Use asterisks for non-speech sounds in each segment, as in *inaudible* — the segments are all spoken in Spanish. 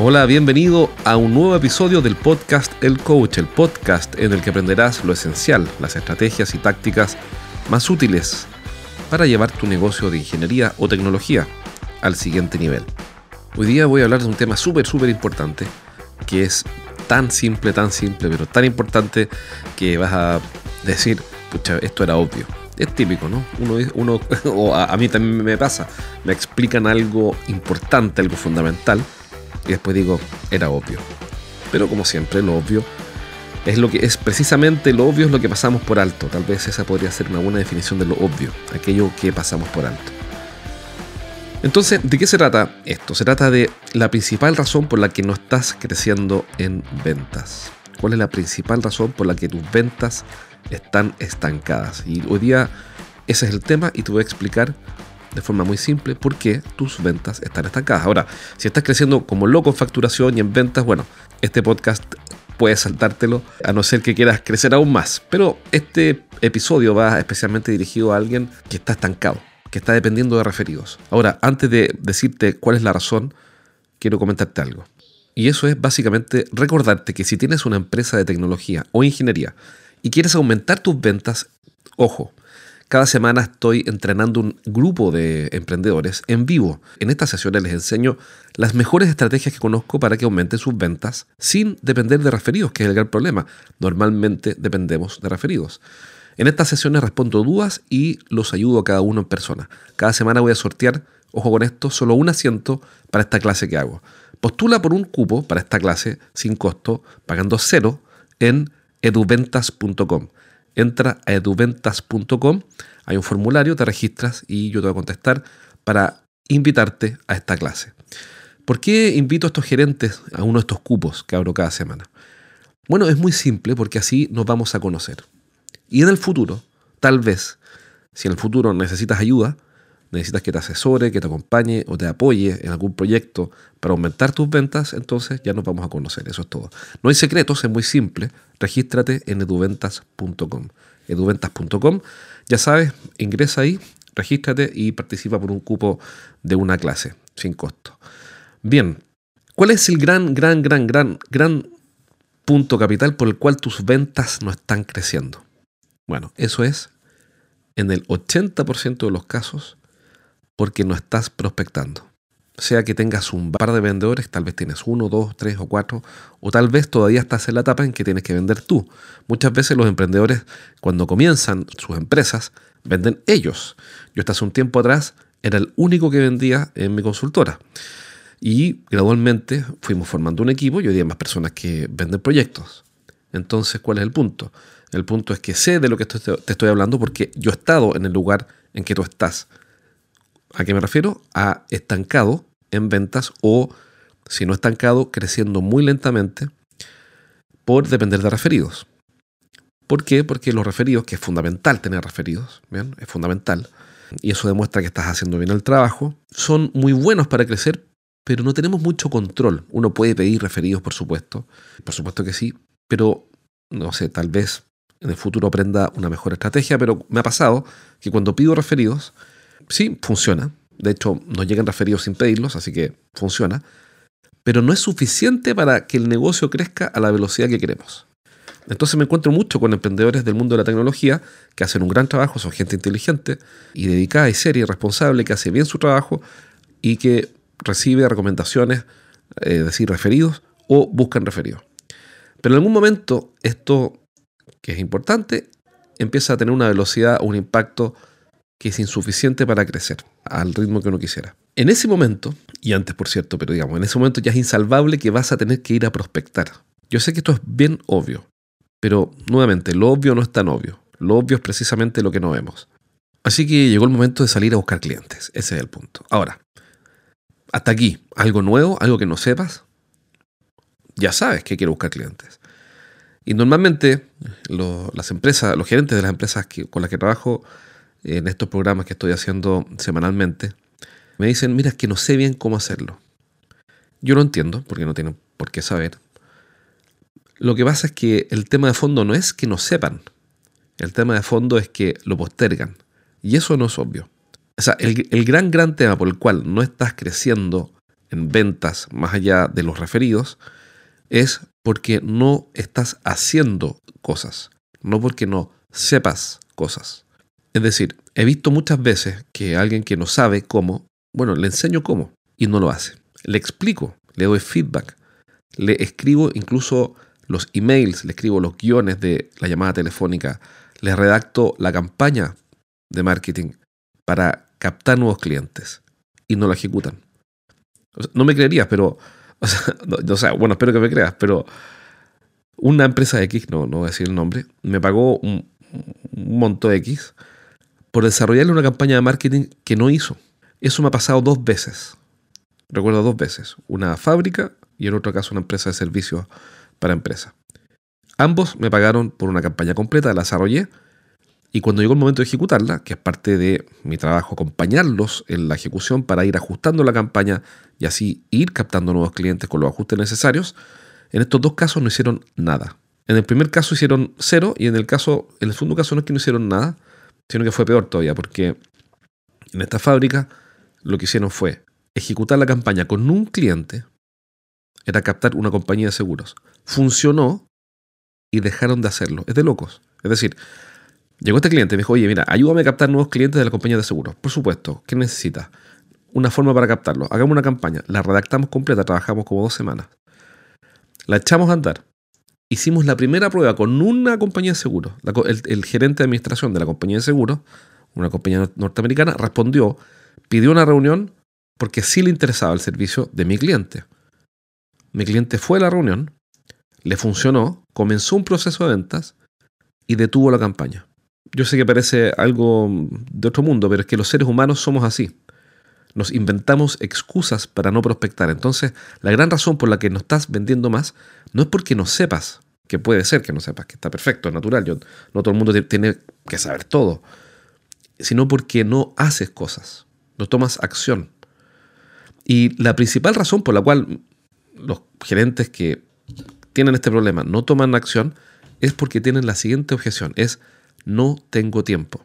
Hola, bienvenido a un nuevo episodio del podcast El Coach, el podcast en el que aprenderás lo esencial, las estrategias y tácticas más útiles para llevar tu negocio de ingeniería o tecnología al siguiente nivel. Hoy día voy a hablar de un tema súper, súper importante, que es tan simple, tan simple, pero tan importante que vas a decir, pucha, esto era obvio. Es típico, ¿no? Uno, uno *laughs* o a, a mí también me pasa, me explican algo importante, algo fundamental, y después digo, era obvio. Pero como siempre, lo obvio es lo que es precisamente lo obvio es lo que pasamos por alto. Tal vez esa podría ser una buena definición de lo obvio, aquello que pasamos por alto. Entonces, ¿de qué se trata esto? Se trata de la principal razón por la que no estás creciendo en ventas. ¿Cuál es la principal razón por la que tus ventas están estancadas? Y hoy día ese es el tema y te voy a explicar de forma muy simple por qué tus ventas están estancadas. Ahora, si estás creciendo como loco en facturación y en ventas, bueno, este podcast puedes saltártelo a no ser que quieras crecer aún más. Pero este episodio va especialmente dirigido a alguien que está estancado, que está dependiendo de referidos. Ahora, antes de decirte cuál es la razón, quiero comentarte algo. Y eso es básicamente recordarte que si tienes una empresa de tecnología o ingeniería y quieres aumentar tus ventas, ojo, cada semana estoy entrenando un grupo de emprendedores en vivo. En estas sesiones les enseño las mejores estrategias que conozco para que aumenten sus ventas sin depender de referidos, que es el gran problema. Normalmente dependemos de referidos. En estas sesiones respondo dudas y los ayudo a cada uno en persona. Cada semana voy a sortear, ojo con esto, solo un asiento para esta clase que hago. Postula por un cupo para esta clase sin costo, pagando cero en eduventas.com entra a eduventas.com, hay un formulario, te registras y yo te voy a contestar para invitarte a esta clase. ¿Por qué invito a estos gerentes a uno de estos cupos que abro cada semana? Bueno, es muy simple porque así nos vamos a conocer. Y en el futuro, tal vez, si en el futuro necesitas ayuda, necesitas que te asesore, que te acompañe o te apoye en algún proyecto para aumentar tus ventas, entonces ya nos vamos a conocer. Eso es todo. No hay secretos, es muy simple. Regístrate en eduventas.com. Eduventas.com, ya sabes, ingresa ahí, regístrate y participa por un cupo de una clase sin costo. Bien, ¿cuál es el gran, gran, gran, gran, gran punto capital por el cual tus ventas no están creciendo? Bueno, eso es, en el 80% de los casos, porque no estás prospectando. Sea que tengas un par de vendedores, tal vez tienes uno, dos, tres o cuatro, o tal vez todavía estás en la etapa en que tienes que vender tú. Muchas veces los emprendedores, cuando comienzan sus empresas, venden ellos. Yo hasta hace un tiempo atrás era el único que vendía en mi consultora. Y gradualmente fuimos formando un equipo y hoy día hay más personas que venden proyectos. Entonces, ¿cuál es el punto? El punto es que sé de lo que te estoy hablando porque yo he estado en el lugar en que tú estás. ¿A qué me refiero? A estancado en ventas o, si no estancado, creciendo muy lentamente por depender de referidos. ¿Por qué? Porque los referidos, que es fundamental tener referidos, ¿bien? es fundamental, y eso demuestra que estás haciendo bien el trabajo, son muy buenos para crecer, pero no tenemos mucho control. Uno puede pedir referidos, por supuesto, por supuesto que sí, pero no sé, tal vez en el futuro aprenda una mejor estrategia, pero me ha pasado que cuando pido referidos, sí, funciona. De hecho, nos llegan referidos sin pedirlos, así que funciona. Pero no es suficiente para que el negocio crezca a la velocidad que queremos. Entonces me encuentro mucho con emprendedores del mundo de la tecnología que hacen un gran trabajo, son gente inteligente y dedicada y seria y responsable, que hace bien su trabajo y que recibe recomendaciones, eh, decir, referidos o buscan referidos. Pero en algún momento esto, que es importante, empieza a tener una velocidad o un impacto que es insuficiente para crecer al ritmo que uno quisiera. En ese momento, y antes por cierto, pero digamos, en ese momento ya es insalvable que vas a tener que ir a prospectar. Yo sé que esto es bien obvio, pero nuevamente, lo obvio no es tan obvio. Lo obvio es precisamente lo que no vemos. Así que llegó el momento de salir a buscar clientes. Ese es el punto. Ahora, hasta aquí, algo nuevo, algo que no sepas, ya sabes que quiero buscar clientes. Y normalmente las empresas, los gerentes de las empresas con las que trabajo, en estos programas que estoy haciendo semanalmente, me dicen, mira, es que no sé bien cómo hacerlo. Yo lo entiendo, porque no tienen por qué saber. Lo que pasa es que el tema de fondo no es que no sepan. El tema de fondo es que lo postergan. Y eso no es obvio. O sea, el, el gran, gran tema por el cual no estás creciendo en ventas más allá de los referidos es porque no estás haciendo cosas, no porque no sepas cosas. Es decir, he visto muchas veces que alguien que no sabe cómo, bueno, le enseño cómo y no lo hace. Le explico, le doy feedback, le escribo incluso los emails, le escribo los guiones de la llamada telefónica, le redacto la campaña de marketing para captar nuevos clientes y no lo ejecutan. No me creerías, pero, *laughs* o sea, bueno, espero que me creas, pero una empresa X, no, no voy a decir el nombre, me pagó un monto X por desarrollarle una campaña de marketing que no hizo. Eso me ha pasado dos veces. Recuerdo dos veces. Una fábrica y en otro caso una empresa de servicios para empresas. Ambos me pagaron por una campaña completa, la desarrollé y cuando llegó el momento de ejecutarla, que es parte de mi trabajo, acompañarlos en la ejecución para ir ajustando la campaña y así ir captando nuevos clientes con los ajustes necesarios, en estos dos casos no hicieron nada. En el primer caso hicieron cero y en el caso, en el segundo caso no es que no hicieron nada, sino que fue peor todavía, porque en esta fábrica lo que hicieron fue ejecutar la campaña con un cliente, era captar una compañía de seguros. Funcionó y dejaron de hacerlo. Es de locos. Es decir, Llegó este cliente y me dijo, oye, mira, ayúdame a captar nuevos clientes de la compañía de seguros. Por supuesto, ¿qué necesitas? Una forma para captarlos. Hagamos una campaña. La redactamos completa, trabajamos como dos semanas. La echamos a andar. Hicimos la primera prueba con una compañía de seguros. El, gerente de administración de la compañía de seguros, una compañía norteamericana, respondió, pidió una reunión porque sí le interesaba el servicio de mi cliente. Mi cliente fue a la reunión, le funcionó, comenzó un proceso de ventas y detuvo la campaña yo sé que parece algo de otro mundo, pero es que los seres humanos somos así. Nos inventamos excusas para no prospectar. Entonces, la gran razón por la que no estás vendiendo más no es porque no sepas, que puede ser que no sepas, que está perfecto, es natural. No todo el mundo tiene que saber todo, sino porque no haces cosas, no tomas acción. Y la principal razón por la cual los gerentes que tienen este problema no toman acción es porque tienen la siguiente objeción, es no tengo tiempo.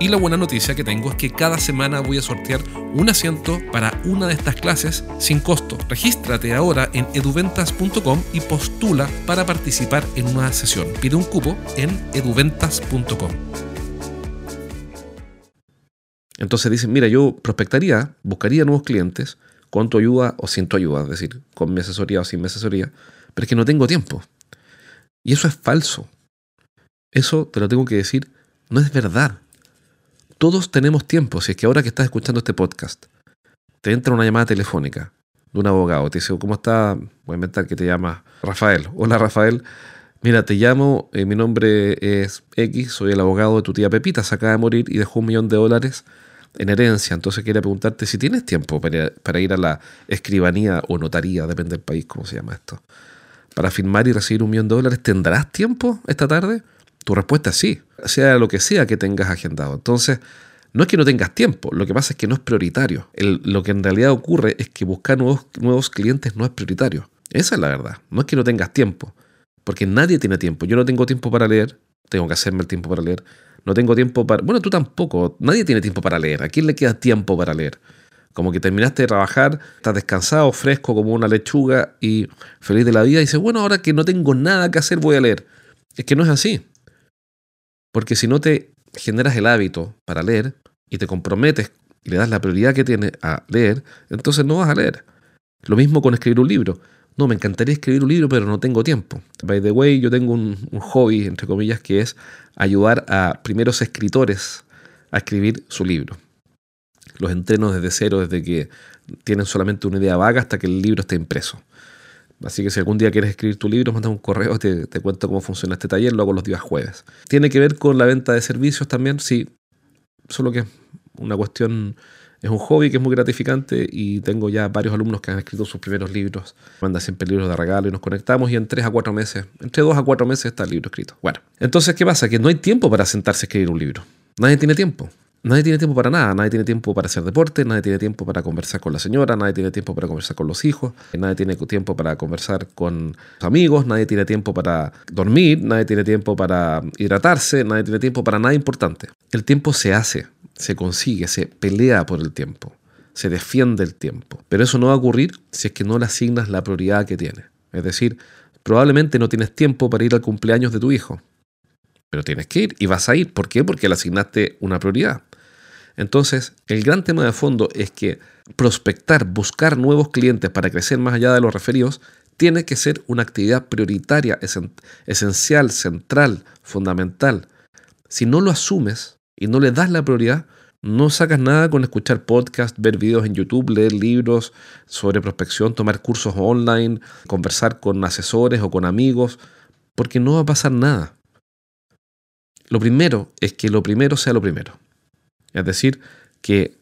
Y la buena noticia que tengo es que cada semana voy a sortear un asiento para una de estas clases sin costo. Regístrate ahora en eduventas.com y postula para participar en una sesión. Pide un cupo en eduventas.com. Entonces dicen, mira, yo prospectaría, buscaría nuevos clientes con tu ayuda o sin tu ayuda, es decir, con mi asesoría o sin mi asesoría, pero es que no tengo tiempo. Y eso es falso. Eso, te lo tengo que decir, no es verdad todos tenemos tiempo. Si es que ahora que estás escuchando este podcast, te entra una llamada telefónica de un abogado, te dice, ¿cómo está? Voy a inventar que te llama Rafael. Hola Rafael, mira, te llamo, eh, mi nombre es X, soy el abogado de tu tía Pepita, se acaba de morir y dejó un millón de dólares en herencia. Entonces quería preguntarte si tienes tiempo para, para ir a la escribanía o notaría, depende del país, cómo se llama esto, para firmar y recibir un millón de dólares. ¿Tendrás tiempo esta tarde? Tu respuesta es sí, sea lo que sea que tengas agendado. Entonces, no es que no tengas tiempo, lo que pasa es que no es prioritario. lo que en realidad ocurre es que buscar nuevos, nuevos clientes no es prioritario. Esa es la verdad. No es que no tengas tiempo, porque nadie tiene tiempo. Yo no tengo tiempo para leer, tengo que hacerme el tiempo para leer. No tengo tiempo para... Bueno, tú tampoco. Nadie tiene tiempo para leer. ¿A quién le queda tiempo para leer? Como que terminaste de trabajar, estás descansado, fresco como una lechuga y feliz de la vida y dices, bueno, ahora que no tengo nada que hacer voy a leer. Es que no es así. Porque si no te generas el hábito para leer y te comprometes y le das la prioridad que tiene a leer, entonces no vas a leer. Lo mismo con escribir un libro. No, me encantaría escribir un libro, pero no tengo tiempo. By the way, yo tengo un, hobby, entre comillas, que es ayudar a primeros escritores a escribir su libro. Los entreno desde cero, desde que tienen solamente una idea vaga hasta que el libro esté impreso. Así que si algún día quieres escribir tu libro, manda un correo, te, te cuento cómo funciona este taller, lo hago los días jueves. ¿Tiene que ver con la venta de servicios también? Sí, solo que es una cuestión es un hobby que es muy gratificante y tengo ya varios alumnos que han escrito sus primeros libros. Manda siempre libros de regalo y nos conectamos y en tres a cuatro meses, entre dos a cuatro meses está el libro escrito. Bueno, entonces, ¿qué pasa? Que no hay tiempo para sentarse a escribir un libro. Nadie tiene tiempo. Nadie tiene tiempo para nada, nadie tiene tiempo para hacer deporte, nadie tiene tiempo para conversar con la señora, nadie tiene tiempo para conversar con los hijos, nadie tiene tiempo para conversar con sus amigos, nadie tiene tiempo para dormir, nadie tiene tiempo para hidratarse, nadie tiene tiempo para nada importante. El tiempo se hace, se consigue, se pelea por el tiempo, se defiende el tiempo. Pero eso no va a ocurrir si es que no le asignas la prioridad que tiene. Es decir, probablemente no tienes tiempo para ir al cumpleaños de tu hijo, pero tienes que ir y vas a ir. ¿Por qué? Porque le asignaste una prioridad. Entonces, el gran tema de fondo es que prospectar, buscar nuevos clientes para crecer más allá de los referidos, tiene que ser una actividad prioritaria, esencial, central, fundamental. Si no lo asumes y no le das la prioridad, no sacas nada con escuchar podcasts, ver videos en YouTube, leer libros sobre prospección, tomar cursos online, conversar con asesores o con amigos, porque no va a pasar nada. Lo primero es que lo primero sea lo primero. Es decir, que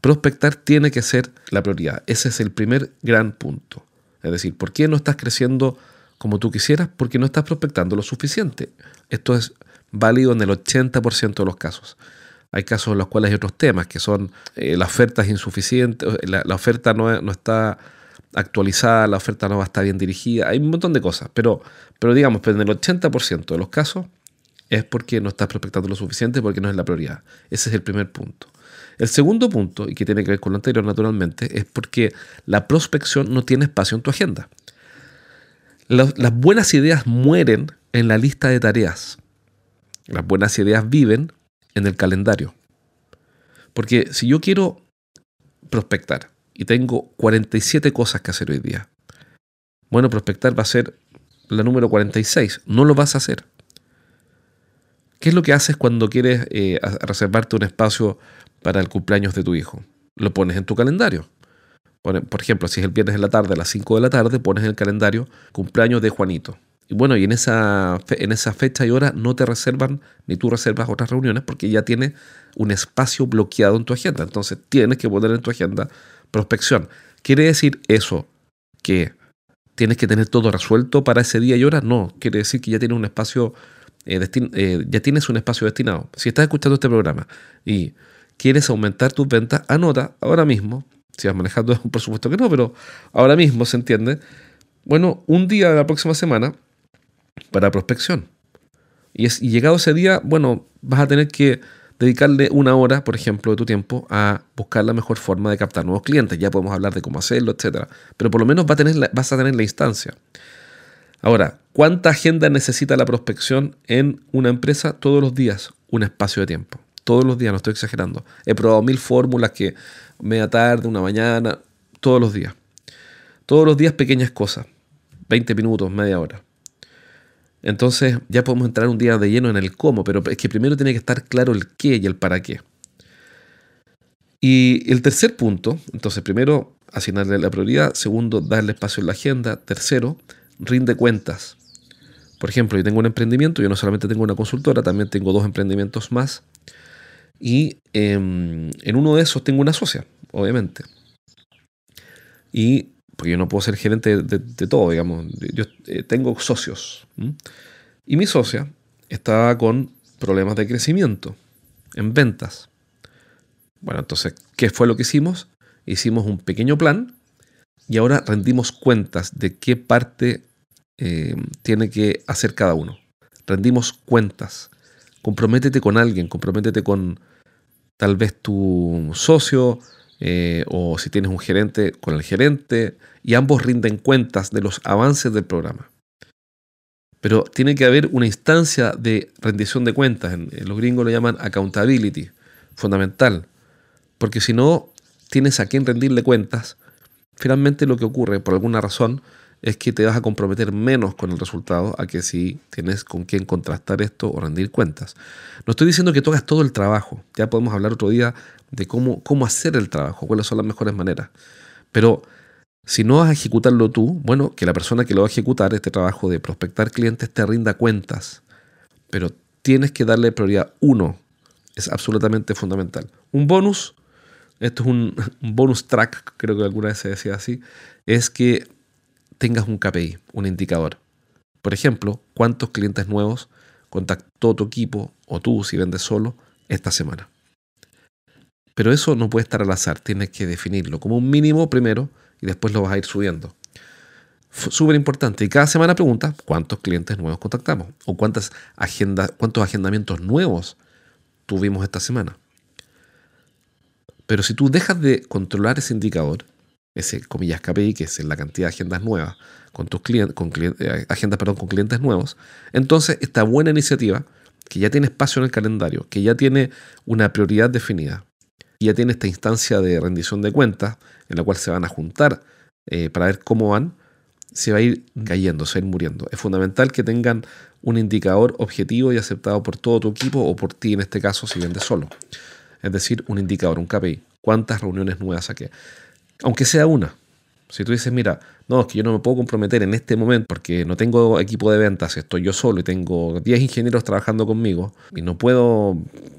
prospectar tiene que ser la prioridad. Ese es el primer gran punto. Es decir, ¿por qué no estás creciendo como tú quisieras? Porque no estás prospectando lo suficiente. Esto es válido en el 80% de los casos. Hay casos en los cuales hay otros temas, que son eh, la oferta es insuficiente, la, oferta no, no, está actualizada, la oferta no va a estar bien dirigida, hay un montón de cosas, pero, pero digamos, pero en el 80% de los casos es porque no estás prospectando lo suficiente, porque no es la prioridad. Ese es el primer punto. El segundo punto, y que tiene que ver con lo anterior naturalmente, es porque la prospección no tiene espacio en tu agenda. Las, buenas ideas mueren en la lista de tareas. Las buenas ideas viven en el calendario. Porque si yo quiero prospectar y tengo 47 cosas que hacer hoy día, bueno, prospectar va a ser la número 46. No lo vas a hacer. ¿Qué es lo que haces cuando quieres eh, reservarte un espacio para el cumpleaños de tu hijo? Lo pones en tu calendario. Por, ejemplo, si es el viernes en la tarde, a las 5 de la tarde, pones en el calendario cumpleaños de Juanito. Y bueno, y en esa, en esa fecha y hora no te reservan, ni tú reservas otras reuniones, porque ya tiene un espacio bloqueado en tu agenda. Entonces tienes que poner en tu agenda prospección. ¿Quiere decir eso que tienes que tener todo resuelto para ese día y hora? No, quiere decir que ya tienes un espacio eh, eh, ya tienes un espacio destinado. Si estás escuchando este programa y quieres aumentar tus ventas, anota ahora mismo, si vas manejando, *laughs* por supuesto que no, pero ahora mismo se entiende, bueno, un día de la próxima semana para prospección. Y, es, llegado ese día, bueno, vas a tener que dedicarle una hora, por ejemplo, de tu tiempo a buscar la mejor forma de captar nuevos clientes. Ya podemos hablar de cómo hacerlo, etc. Pero por lo menos va vas a tener la instancia. Ahora, ¿cuánta agenda necesita la prospección en una empresa? Todos los días, un espacio de tiempo. Todos los días, no estoy exagerando. He probado mil fórmulas que media tarde, una mañana, todos los días. Todos los días pequeñas cosas. 20 minutos, media hora. Entonces ya podemos entrar un día de lleno en el cómo, pero es que primero tiene que estar claro el qué y el para qué. Y el tercer punto, entonces primero asignarle la prioridad, segundo darle espacio en la agenda, tercero rinde cuentas. Por ejemplo, yo tengo un emprendimiento, yo no solamente tengo una consultora, también tengo dos emprendimientos más. Y em, en uno de esos tengo una socia, obviamente. Y porque yo no puedo ser gerente de, todo, digamos. Yo eh, tengo socios. Y mi socia estaba con problemas de crecimiento en ventas. Bueno, entonces, ¿qué fue lo que hicimos? Hicimos un pequeño plan y ahora rendimos cuentas de qué parte eh, tiene que hacer cada uno. Rendimos cuentas. Comprométete con alguien, comprométete con tal vez tu socio eh, o si tienes un gerente, con el gerente y ambos rinden cuentas de los avances del programa. Pero tiene que haber una instancia de rendición de cuentas. En, los gringos lo llaman accountability, fundamental. Porque si no tienes a quien rendirle cuentas, finalmente lo que ocurre, por alguna razón, es que te vas a comprometer menos con el resultado a que si tienes con quién contrastar esto o rendir cuentas. No estoy diciendo que hagas todo el trabajo, ya podemos hablar otro día de cómo, cómo hacer el trabajo, cuáles son las mejores maneras. Pero si no vas a ejecutarlo tú, bueno, que la persona que lo va a ejecutar, este trabajo de prospectar clientes, te rinda cuentas. Pero tienes que darle prioridad uno, es absolutamente fundamental. Un bonus, esto es un, *laughs* bonus track, creo que alguna vez se decía así, es que tengas un KPI, un indicador. Por ejemplo, cuántos clientes nuevos contactó tu equipo o tú si vendes solo esta semana. Pero eso no puede estar al azar, tienes que definirlo como un mínimo primero y después lo vas a ir subiendo. Súper importante. Y cada semana pregunta cuántos clientes nuevos contactamos o cuántas agendas, cuántos agendamientos nuevos tuvimos esta semana. Pero si tú dejas de controlar ese indicador, ese comillas KPI, que es la cantidad de agendas nuevas con tus clientes, con eh, agendas perdón, con clientes nuevos, entonces esta buena iniciativa, que ya tiene espacio en el calendario, que ya tiene una prioridad definida, y ya tiene esta instancia de rendición de cuentas en la cual se van a juntar eh, para ver cómo van, se va a ir cayendo, se va a ir muriendo. Es fundamental que tengan un indicador objetivo y aceptado por todo tu equipo o por ti en este caso si vendes solo. Es decir, un indicador, un KPI. ¿Cuántas reuniones nuevas saqué? Aunque sea una. Si tú dices, mira, no, es que yo no me puedo comprometer en este momento porque no tengo equipo de ventas, estoy yo solo y tengo 10 ingenieros trabajando conmigo y no puedo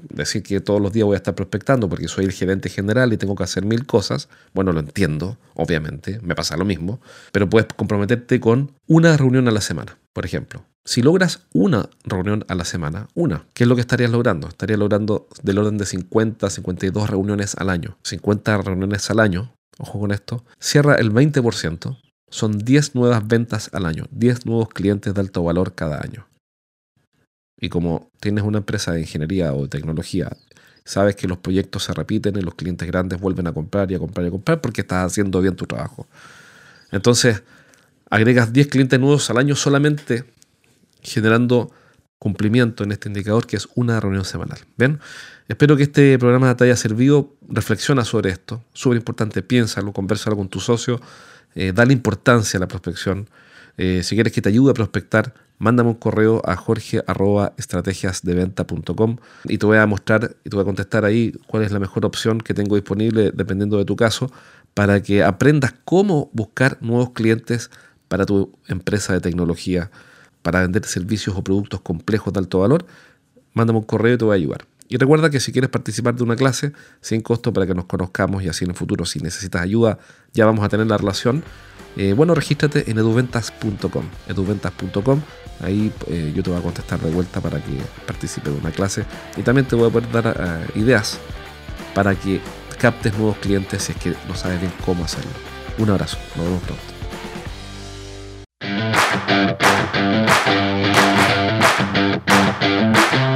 decir que todos los días voy a estar prospectando porque soy el gerente general y tengo que hacer mil cosas. Bueno, lo entiendo, obviamente, me pasa lo mismo, pero puedes comprometerte con una reunión a la semana, por ejemplo. Si logras una reunión a la semana, una, ¿qué es lo que estarías logrando? Estarías logrando del orden de 50, 52 reuniones al año. 50 reuniones al año, ojo con esto, cierra el 20%, son 10 nuevas ventas al año, 10 nuevos clientes de alto valor cada año. Y como tienes una empresa de ingeniería o de tecnología, sabes que los proyectos se repiten y los clientes grandes vuelven a comprar y a comprar y a comprar porque estás haciendo bien tu trabajo. Entonces, agregas 10 clientes nuevos al año solamente generando cumplimiento en este indicador que es una reunión semanal. ¿Ven? Espero que este programa te haya servido. Reflexiona sobre esto. Súper importante. Piénsalo, conversalo con tu socio. Eh, dale importancia a la prospección. Eh, si quieres que te ayude a prospectar, mándame un correo a jorge.estrategiasdeventa.com y te voy a mostrar y te voy a contestar ahí cuál es la mejor opción que tengo disponible dependiendo de tu caso para que aprendas cómo buscar nuevos clientes para tu empresa de tecnología para vender servicios o productos complejos de alto valor, mándame un correo y te voy a ayudar. Y recuerda que si quieres participar de una clase sin costo para que nos conozcamos y así en el futuro, si necesitas ayuda, ya vamos a tener la relación. Eh, bueno, regístrate en eduventas.com. Eduventas.com, ahí eh, yo te voy a contestar de vuelta para que participe de una clase y también te voy a poder dar eh, ideas para que captes nuevos clientes si es que no sabes bien cómo hacerlo. Un abrazo, nos vemos pronto. Thank you.